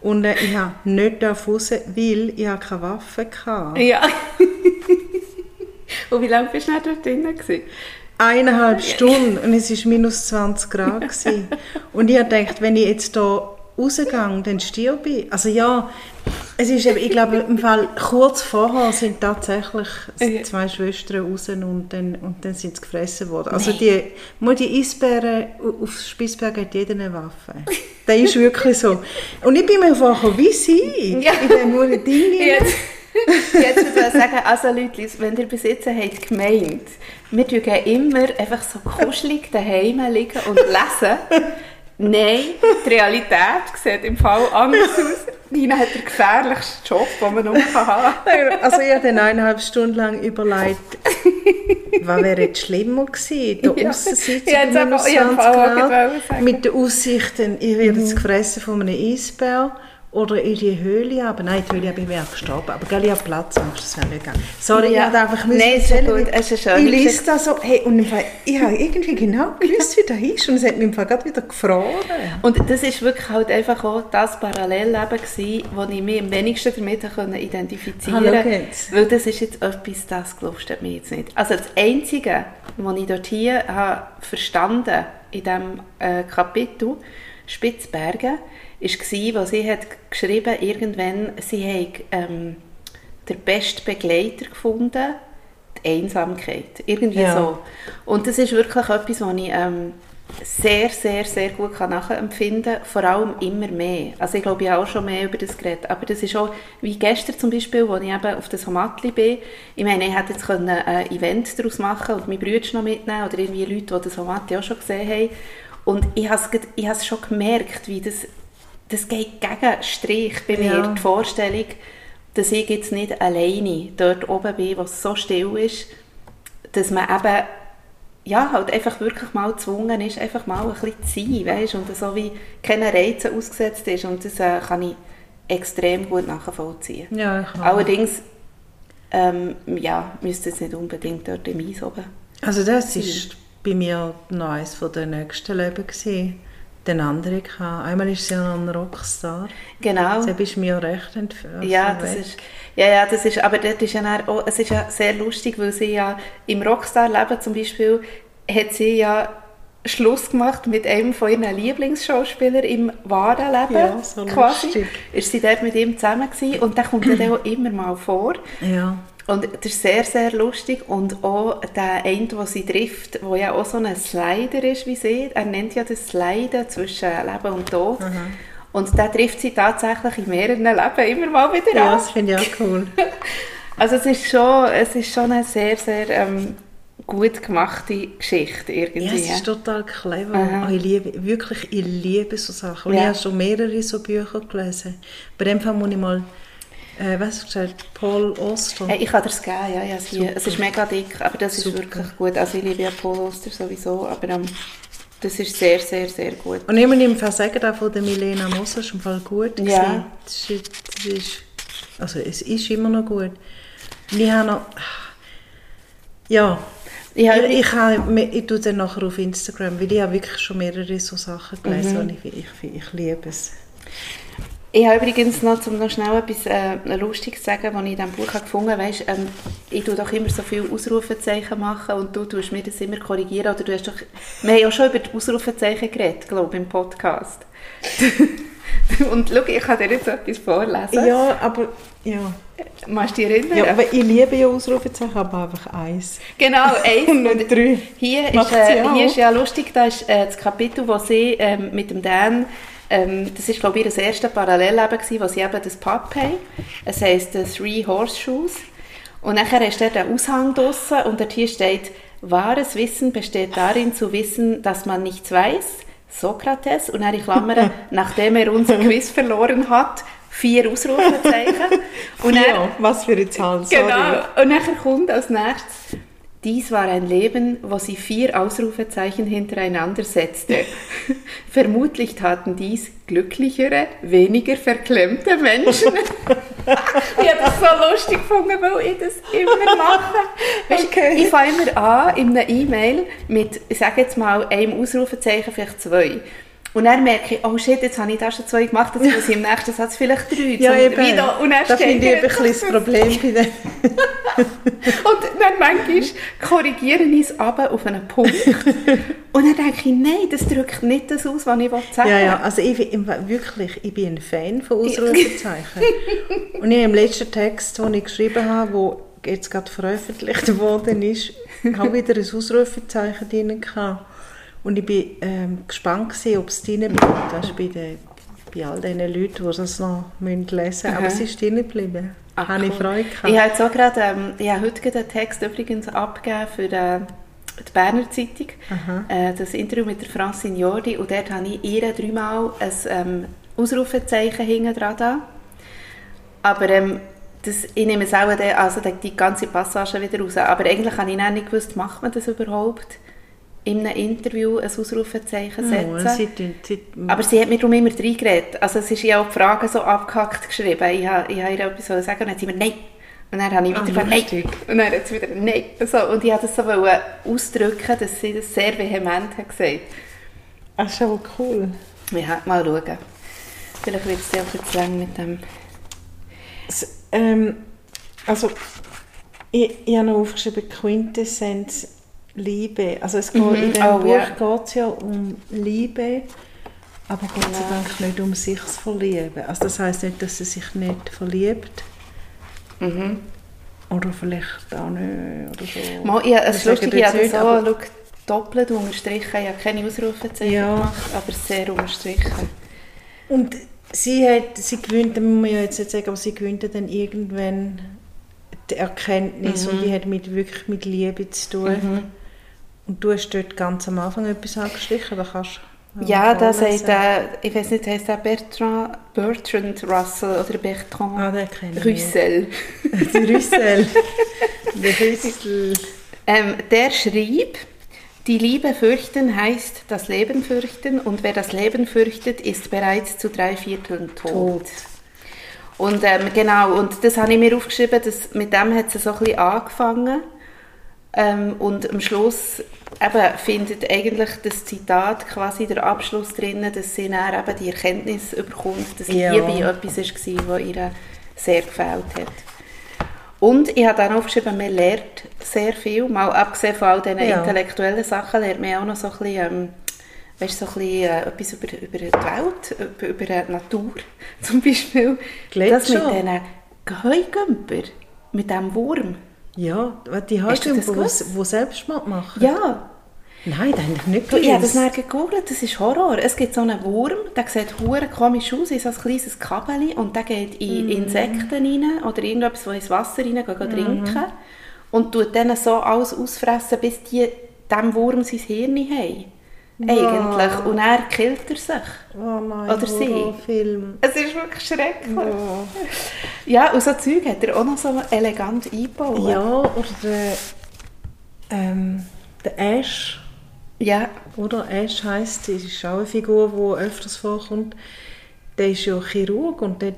Und äh, ich habe nicht raus, weil ich keine Waffe hatte. Ja. (laughs) und wie lange bist du dort drinnen? Eineinhalb Stunden und es war minus 20 Grad. und ich habe gedacht, wenn ich jetzt hier rausgehe, dann stirbe ich. Also ja, es ist eben, ich glaube, im Fall kurz vorher sind tatsächlich zwei Schwestern raus und dann, und dann sind sie gefressen worden. Also die, nur die Eisbären auf Spitsberg hat jeder eine Waffe. Das ist wirklich so. Und ich bin mir vorher wie sie, ja. in diesem Ding. Jetzt. (laughs) Jetzt würde ich sagen, also Leute, wenn ihr bis jetzt habt gemeint, wir gehen immer einfach so kuschelig daheim liegen und lesen, Nein, die Realität sieht im Fall anders aus. Nina hat den gefährlichsten Job, den man nur haben kann. Also ich habe dann eineinhalb Stunden lang überlegt, was wäre jetzt schlimmer gewesen? Da ja. aussen sitzen ja, minus 20 Grad, mit den Aussichten, ich werde jetzt mhm. gefressen von einem Eisbär oder in die Höhle, aber nein, die Höhle bin ich gestorben. Aber gell, ich habe Platzangst, das wäre nicht gegangen. Sorry, ja. ich habe einfach müssen Nein, erzählen, gut. Es ist ich lese da so, hey, und Fall, ich habe irgendwie genau gewusst, wie das ist und es hat mich im Fall gerade wieder gefroren. Und das war wirklich halt einfach auch das Parallelleben gewesen, wo ich mich am wenigsten damit identifizieren konnte. Weil das ist jetzt etwas, das du mir jetzt nicht. Also das Einzige, was ich dort hier habe verstanden in diesem äh, Kapitel Spitzbergen, war, was sie hat geschrieben irgendwann, sie hat ähm, den besten Begleiter gefunden, die Einsamkeit. Irgendwie ja. so. Und das ist wirklich etwas, was ich ähm, sehr, sehr, sehr gut kann nachempfinden kann, vor allem immer mehr. Also ich glaube, ich habe auch schon mehr über das geredet, aber das ist auch, wie gestern zum Beispiel, als ich eben auf das Homatli bin, ich meine, ich hätte jetzt können ein Event daraus machen und meine Brüder noch mitnehmen oder irgendwie Leute, die das Homatli auch schon gesehen haben und ich habe es schon gemerkt, wie das das geht gegen Strich bei mir, ja. die Vorstellung, dass ich jetzt nicht alleine dort oben bin, wo es so still ist, dass man eben ja, halt einfach wirklich mal gezwungen ist, einfach mal ein bisschen zu sein, weißt? und so wie keine Reize ausgesetzt ist und das äh, kann ich extrem gut nachvollziehen. Ja, ich Allerdings ähm, ja, müsste es nicht unbedingt dort im Eis oben Also das ist bei mir noch eines der nächsten Leben gewesen den anderen gehabt. Einmal ist sie ja ein Rockstar. Genau. Sie bist mir recht entfernt. Ja, das ist, ja, ja, das ist, aber dort ist ja auch, es ist ja sehr lustig, weil sie ja im Rockstar-Leben zum Beispiel hat sie ja Schluss gemacht mit einem von ihren Lieblingsschauspielern im wahren Leben. Ja, so quasi. lustig. Ist sie dort mit ihm zusammen gewesen und der kommt dann auch immer mal vor. Ja. Und das ist sehr, sehr lustig. Und auch der eine, den sie trifft, der ja auch so ein Slider ist wie sie, er nennt ja das Sliden zwischen Leben und Tod. Mhm. Und der trifft sie tatsächlich in mehreren Leben immer mal wieder Ja, an. das finde ich auch cool. (laughs) also es ist schon, es ist schon eine sehr, sehr ähm, gut gemachte Geschichte irgendwie. Ja, es ist total clever. Oh, ich liebe, wirklich, ich liebe so Sachen. Und ja. ich habe schon mehrere so Bücher gelesen. Bei dem Fall muss ich mal äh, was hast du gesagt? Paul Oster? Hey, ich kann dir es geben, ja. ja es, es ist mega dick, aber das Super. ist wirklich gut. Also ich liebe ja Paul Oster sowieso, aber ähm, das ist sehr, sehr, sehr gut. Und ich muss im Fall sagen, auch von der Milena Moser ist im Fall gut ja. Das ist, das ist, also es ist immer noch gut. Und ich habe noch... Ja, Ich habe Ich, ich, habe, ich tue dann nachher auf Instagram, weil ich habe wirklich schon mehrere so Sachen gelesen und ich, ich, ich liebe es. Ich habe übrigens noch, um noch schnell etwas äh, Lustiges zu sagen, was ich in diesem Buch habe gefunden habe. Weißt, ähm, ich tue doch immer so viele Ausrufezeichen machen und du tust mir das immer korrigieren. Oder du hast doch, wir haben ja schon über die Ausrufezeichen geredet, glaube ich, im Podcast. (laughs) und schau, ich kann dir jetzt etwas vorlesen. Ja, aber... Ja. Machst du dich erinnern? ja, aber ich liebe ja Ausrufezeichen, aber einfach eins. Genau, (laughs) eins. Und nicht drei. Hier ist, äh, hier ist ja lustig, da ist äh, das Kapitel, wo sie ähm, mit dem Dan, ähm, das ist glaube ich ihr erstes Parallelleben gewesen, wo sie eben das Pub haben. Es heisst äh, Three Horseshoes. Und nachher ist dort ein Aushang draussen und dort hier steht, wahres Wissen besteht darin zu wissen, dass man nichts weiß. Sokrates. Und dann in Klammern, (laughs) nachdem er unser Quiz verloren hat, vier Ausrufezeichen. (laughs) Und dann, ja, was für eine Zahl, sorry. Genau. Und nachher kommt als nächstes, dies war ein Leben, wo sie vier Ausrufezeichen hintereinander setzte. (laughs) Vermutlich taten dies glücklichere, weniger verklemmte Menschen. (laughs) ich habe das so lustig gefunden, weil ich das immer mache. Weisst, Okay. Ich fange immer an in einer E-Mail mit, ich sage jetzt mal, einem Ausrufezeichen, vielleicht zwei. Und dann merke ich, oh shit, jetzt habe ich da schon zwei gemacht, jetzt muss ich im nächsten Satz vielleicht drei. Ja, eben. wieder. Und dann da steht finde ich ein bisschen das Problem bei den... (laughs) und dann manchmal korrigiere ich es aber auf einen Punkt. Und dann denke ich, nein, das drückt nicht das aus, was ich sagen will. Ja, ja, also ich, bin- wirklich, ich bin ein Fan von Ausrufezeichen. (laughs) und ich im letzten Text, den ich geschrieben habe, der jetzt gerade veröffentlicht worden ist, habe wieder ein Ausrufezeichen drin gehabt. Und ich bin ähm, gespannt gewesen, ob es drin bleibt. Das ist bei, den, bei all diesen Leuten, die das noch müssen lesen müssen. Aber es ist drin geblieben. Ach, habe ich cool. Freude gehabt. Ich habe auch gerade, ähm, ich habe heute einen Text übrigens abgegeben für äh, die Berner Zeitung, äh, das Interview mit der Francine Jordi und dort habe ich ihr dreimal ein ähm, Ausrufezeichen hinten dran da. Aber ähm, das, ich nehme es auch also die, ganze Passage wieder raus. Aber eigentlich habe ich nicht gewusst, macht man das überhaupt? In einem Interview ein Ausrufezeichen setzen? Oh, sie tun- sie- Aber sie hat mir darum immer reingeredet. Also es ist ja auch die Frage so abgehackt geschrieben. Ich habe, ich habe ihr etwas sagen und dann hat sie mir «Nein». Und dann habe ich Ah, wieder gesagt «Nein». Und dann hat sie wieder «Nein». So, und ich wollte das so ausdrücken, dass sie das sehr vehement hat gesagt. Ach, ist aber cool. Ja, mal schauen. Vielleicht wird es ja auch jetzt lang mit dem... S- Ähm, also, ich, ich habe noch aufgeschrieben, Quintessenz Liebe. Also es geht, Mhm. in diesem Oh, Buch ja. geht es ja um Liebe, aber Gott sei Dank nicht um sich zu verlieben. Also das heißt nicht, dass sie sich nicht verliebt. Mhm. Oder vielleicht auch nicht. Oder so. Mal, ich, es ist lustig, ich habe so aber- doppelt unterstrichen. Ich habe keine Ausrufezeichen Ja. gemacht, aber sehr unterstrichen. Und sie hat, sie gewinnt, muss man ja jetzt nicht sagen, aber sie gewinnt dann irgendwann die Erkenntnis Mhm. und die hat mit, wirklich mit Liebe zu tun. Und du hast dort ganz am Anfang etwas angestrichen, da kannst Ja, da vorlesen. sagt der, ich weiß nicht, heißt der Bertrand, Bertrand Russell oder Bertrand Ah, den kenne. Russell. Rüssel. (laughs) Der Rüssel. Ähm, der schrieb, die Liebe fürchten heißt das Leben fürchten und wer das Leben fürchtet, ist bereits zu drei Vierteln tot. Tot. Und ähm, genau, und das habe ich mir aufgeschrieben, dass mit dem hat es so ein bisschen angefangen. Ähm, und am Schluss eben findet eigentlich das Zitat quasi der Abschluss drin, dass sie dann eben die Erkenntnis überkommt, dass Ja. Liebe etwas war, was ihr sehr gefällt hat. Und ich habe dann aufgeschrieben, man lernt sehr viel, mal abgesehen von all diesen Ja. intellektuellen Sachen, lernt man auch noch so ein bisschen, ähm, weißt, so ein bisschen äh, etwas über, über die Welt, über, über die Natur (laughs) zum Beispiel. Gletscher. Das mit diesen Heugümper, mit diesem Wurm. Ja, die Hast du das Haltung, die Selbstmord machen. Ja, Nein, das habe ich nicht du, ich habe das dann gegoogelt, das ist Horror. Es gibt so einen Wurm, der sieht hure komisch aus, ist so ein kleines Kabel und der geht in Mhm. Insekten rein oder irgendetwas, das ins Wasser rein geht, geht Mhm. trinken und tut dann so alles ausfressen, bis die dem Wurm sein Hirn haben. Eigentlich. Und er killt er sich. Oh nein, Oder sie. Horrorfilm. Es ist wirklich schrecklich. Ja. Ja, und so Zeug hat er auch noch so elegant eingebaut. ja, oder der, ähm, der Ash, Ja, oder? Ash heisst, das ist auch eine Figur, die öfters vorkommt. der ist ja Chirurg und der,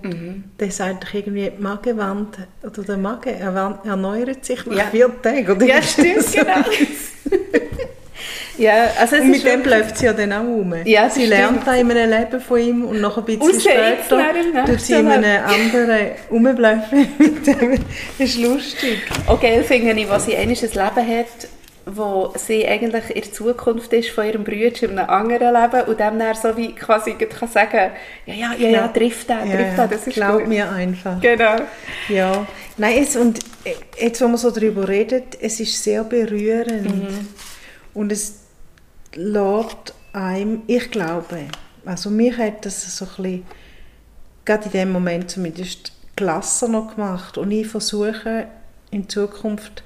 der sagt doch irgendwie, die Magenwand oder der Magen erneuert sich nach Ja. vier Tagen. Oder Ja, stimmt, genau. (laughs) ja, also es Und mit dem läuft sie ja dann auch rum. Ja, sie lernt da in einem Leben von ihm und noch ein bisschen Und jetzt später tut sie in einem anderen rumbleiben (laughs) mit dem. Das ist lustig. Auch geil finde ich, was sie einmal ein Leben hat, wo sie eigentlich in der Zukunft ist von ihrem Bruder in einem anderen Leben und dem dann so wie quasi kann sagen ja, ja, ja, ja, trifft er, Ja, trifft er, das ist glaub gut. mir einfach. Genau. Ja, nein, es, und jetzt, wo man so darüber redet, es ist sehr berührend. Mhm. Und es lässt einem, ich glaube, also mich hat das so ein bisschen, gerade in dem Moment zumindest, gelasser noch gemacht. Und ich versuche in Zukunft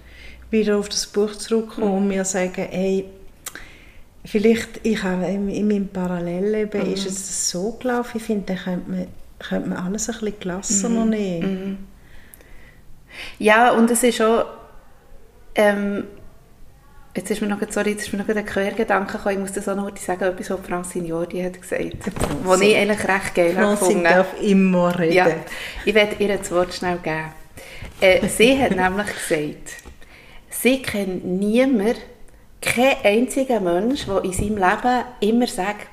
wieder auf das Buch zurückzukommen Mhm. und mir sagen, hey, vielleicht, ich habe in, in meinem Parallelleben Mhm. ist es so gelaufen, ich finde, da könnte man, könnte man alles ein bisschen gelassener Mhm. nehmen. Ja, und es ist auch, ähm, jetzt ist mir noch, sorry, jetzt ist mir noch ein Quergedanke gekommen, ich muss das auch noch sagen, etwas, was Francine Jordi hat gesagt, was ich eigentlich recht geil Francine gefunden. darf immer reden. Ja, ich werde ihr das Wort schnell geben. Äh, sie hat (laughs) nämlich gesagt, sie kennt niemanden, keinen einzigen Mensch, der in seinem Leben immer sagt,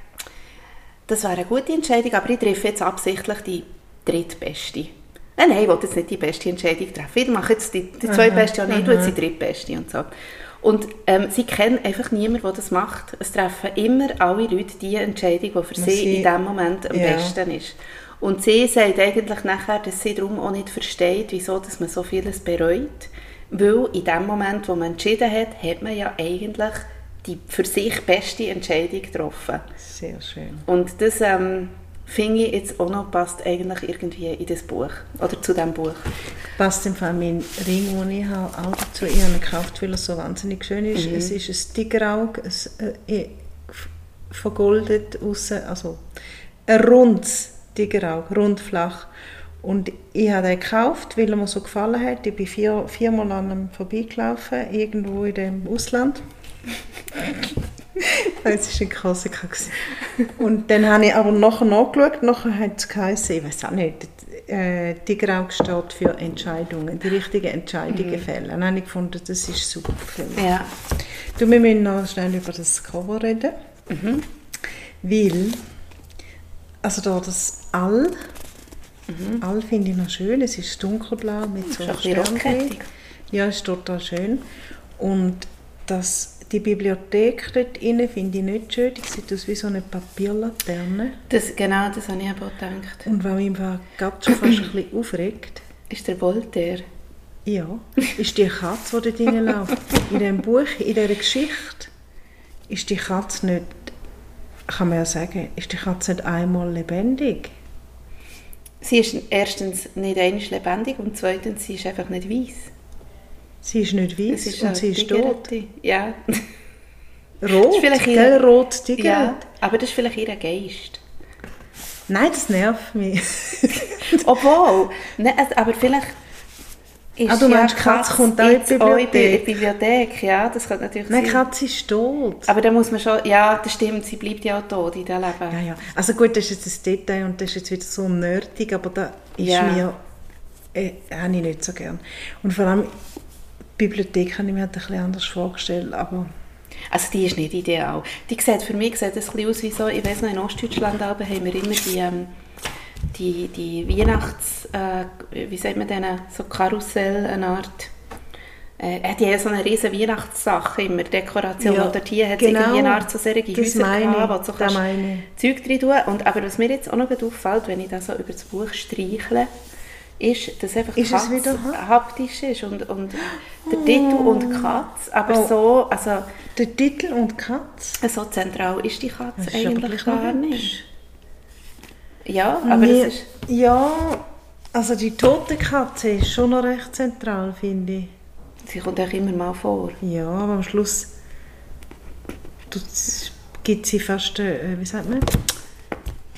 das wäre eine gute Entscheidung, aber ich treffe jetzt absichtlich die drittbeste. Nein, nein, ich will jetzt nicht die beste Entscheidung treffen. Ich mache jetzt die, die zweitbeste nicht, ich tue jetzt die drittbeste und so. Und ähm, sie kennt einfach niemanden, der das macht. Es treffen immer alle Leute die Entscheidung, die für sie, sie- in dem Moment am Ja. besten ist. Und sie sagt eigentlich nachher, dass sie darum auch nicht versteht, wieso dass man so vieles bereut. Weil in dem Moment, wo man entschieden hat, hat man ja eigentlich die für sich beste Entscheidung getroffen. Sehr schön. Und das ähm, finde ich jetzt auch noch passt eigentlich irgendwie in das Buch. Oder zu diesem Buch. Passt im Fall mein Ring, den ich habe, auch dazu. Ich habe ihn gekauft, weil er so wahnsinnig schön ist. Mhm. Es ist ein Tigerauge, äh, vergoldet aussen, also ein rundes Tigerauge, rund flach. Und ich habe den gekauft, weil er mir so gefallen hat. Ich bin vier, viermal an ihm vorbeigelaufen, irgendwo in dem Ausland. (laughs) Es war in Korsika. gewesen. Und dann habe ich aber nachher nachgeschaut, nachher hat es geheißen, ich weiß auch nicht, äh, Tigerauge steht für Entscheidungen, die richtigen Entscheidungen fällen. Dann habe ich gefunden, das ist super für mich. Ja. Du, wir müssen noch schnell über das Cover reden, weil, also da das All, All finde ich noch schön, es ist dunkelblau mit so ein Sternchen. Ja, es ist total schön. Und das, die Bibliothek dort innen finde ich nicht schön, die sieht aus wie so eine Papierlaterne. Das, genau, das habe ich aber auch gedacht. Und was mich gerade schon fast ein bisschen (clears throat) aufregt, Ist der Voltaire? ja, ist die Katze, die dort drinnen läuft. In diesem Buch, in dieser Geschichte, ist die Katze nicht, kann man ja sagen, ist die Katze nicht einmal lebendig. Sie ist erstens nicht einmal lebendig und zweitens sie ist einfach nicht weiss. Sie ist nicht weiß eine und sie ist tot. Ja. (laughs) Rot, ist vielleicht gell, ihre- rot Tiger. ja, aber das ist vielleicht ihr Geist. Nein, das nervt mich. (laughs) Obwohl, ne, also, aber vielleicht ist Ah, du ja meinst, die Katze kommt auch in die auch in die Bibliothek? Bibliothek, ja, das könnte natürlich Nein, sein. Katze ist tot. Aber da muss man schon, ja, das stimmt, sie bleibt ja auch tot in diesem Leben. Ja, ja. Also gut, das ist jetzt ein Detail und das ist jetzt wieder so nerdig, aber da ist Ja. mir, äh, habe ich nicht so gern. Und vor allem, Bibliothek habe ich mir halt ein bisschen anders vorgestellt, aber Also die ist nicht ideal. Die sieht, für mich sieht das ein aus wie so, ich weiss noch, in Ostdeutschland haben wir immer die, ähm, die, die Weihnachts, äh, wie sagt man denen, so Karussell, eine Art, äh, äh, die haben so eine riesen Weihnachtssache immer, Dekoration, Ja, dort hier hat es genau. irgendwie eine Art so solche Das Häuser meine gehabt, wo du so das Zeug drin tun und Aber was mir jetzt auch noch auffällt, wenn ich da so über das Buch streichle, ist, dass einfach Ist es Katz wieder ha- haptisch ist und, und der Titel und Katz, aber Oh. so, also der Titel und die Katze. so zentral ist die Katze ist eigentlich gar nicht. Ja, aber Mir- es ist... Ja, also die tote Katze ist schon noch recht zentral, finde ich. Sie kommt auch immer mal vor. Ja, aber am Schluss gibt sie fast, äh, wie sagt man,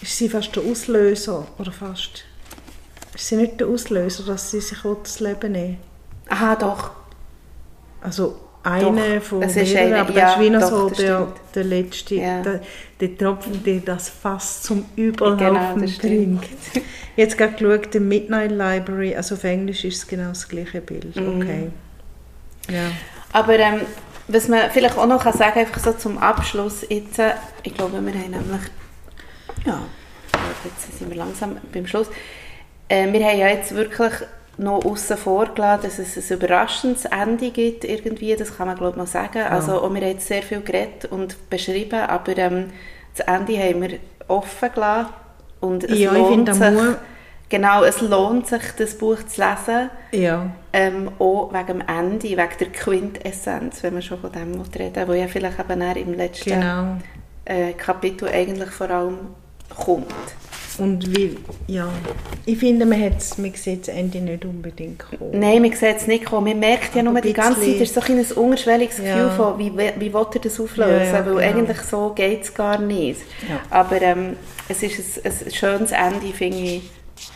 ist sie fast der Auslöser, oder fast, ist sie nicht der Auslöser, dass sie sich das Leben nehmen Aha, doch. Also, einer Doch, von ist mehreren, einer, aber ja, das ist wie noch doch, so das der, der letzte, Ja. der, der Tropfen, der das Fass zum Überlaufen Genau, das bringt. (laughs) Jetzt gerade geschaut, The Midnight Library, also auf Englisch ist es genau das gleiche Bild. Mhm. Okay. Ja. Aber ähm, was man vielleicht auch noch kann sagen einfach so zum Abschluss jetzt, äh, ich glaube, wir haben nämlich, ja, jetzt sind wir langsam beim Schluss. Äh, wir haben ja jetzt wirklich noch außen vor gelassen, dass es ein überraschendes Ende gibt irgendwie, das kann man glaube ich mal sagen. Also auch wir haben jetzt sehr viel geredet und beschrieben, aber ähm, das Ende haben wir offen gelassen und es Ja, ich lohnt finde, sich, muss- genau, es lohnt sich, das Buch zu lesen. Ja. Ähm, auch wegen dem Ende, wegen der Quintessenz, wenn man schon von dem reden wo ja vielleicht eben im letzten Genau. äh, Kapitel eigentlich vor allem kommt. Und wie, ja, ich finde, man, hat's, man sieht das Ende nicht unbedingt kommen. Nein, man sieht es nicht kommen. Man merkt ja Aber nur die ganze Zeit, es ist so ein ein unterschwelliges Gefühl Ja. von, wie, wie will er das auflösen, Ja, ja, weil genau. eigentlich so geht es gar nicht. Aber ähm, es ist ein, ein schönes Ende, finde ich,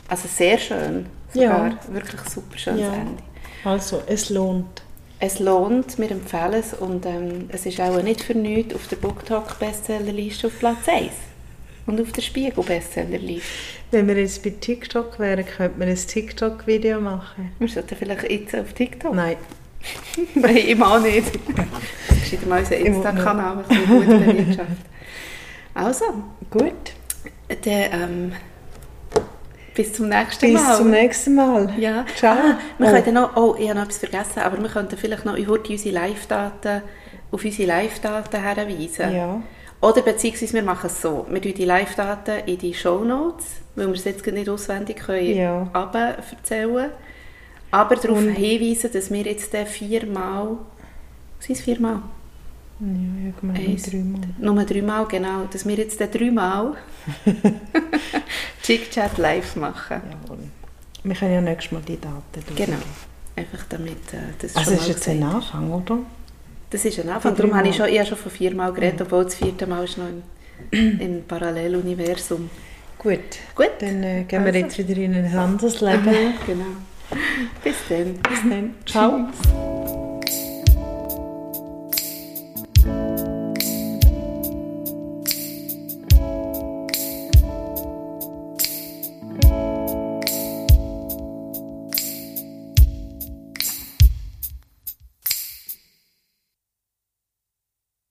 also sehr schön Ja. sogar, wirklich super schönes. Ende. Also, es lohnt. Es lohnt, wir empfehlen es und ähm, es ist auch nicht für nichts auf der BookTalk Bestsellerliste auf Platz 1 und auf der Spiegel Bestsellerliste. Wenn wir jetzt bei TikTok wären, könnte man ein TikTok-Video machen. Wir sollten vielleicht jetzt auf TikTok. Nein. (laughs) Nein, ich auch nicht. Das ist mal unser Insta-Kanal, ein gut bewirtschaftet. Also, Gut. dann, ähm, bis zum nächsten Bis Mal. zum nächsten Mal. Ja. Ciao. Ah, wir Oh. könnten noch, oh, ich habe noch etwas vergessen, aber wir könnten vielleicht noch heute unsere Live-Daten, auf unsere Live-Daten hinweisen. Ja. Oder beziehungsweise wir machen es so, wir tun die Live-Daten in die Shownotes, weil wir es jetzt nicht auswendig können Ja. runter erzählen aber darauf Und- hinweisen, dass wir jetzt viermal, sind es viermal? Ja, ich meine Eins, dreimal. Nur dreimal, genau. Dass wir jetzt dreimal (laughs) Chick-Chat live machen. Jawohl. Wir können ja nächstes Mal die Daten durchgehen. Genau. Einfach damit äh, das Also ist jetzt ein Anfang, oder? Das ist ein Anfang. Darum habe ich, schon, ich habe schon von viermal geredet, obwohl das vierte Mal ist noch im, (clears throat) im Paralleluniversum. Gut. Gut. Dann äh, gehen wir Also. jetzt wieder in ein anderes Leben. Genau. Bis dann. Bis dann. (laughs) Ciao.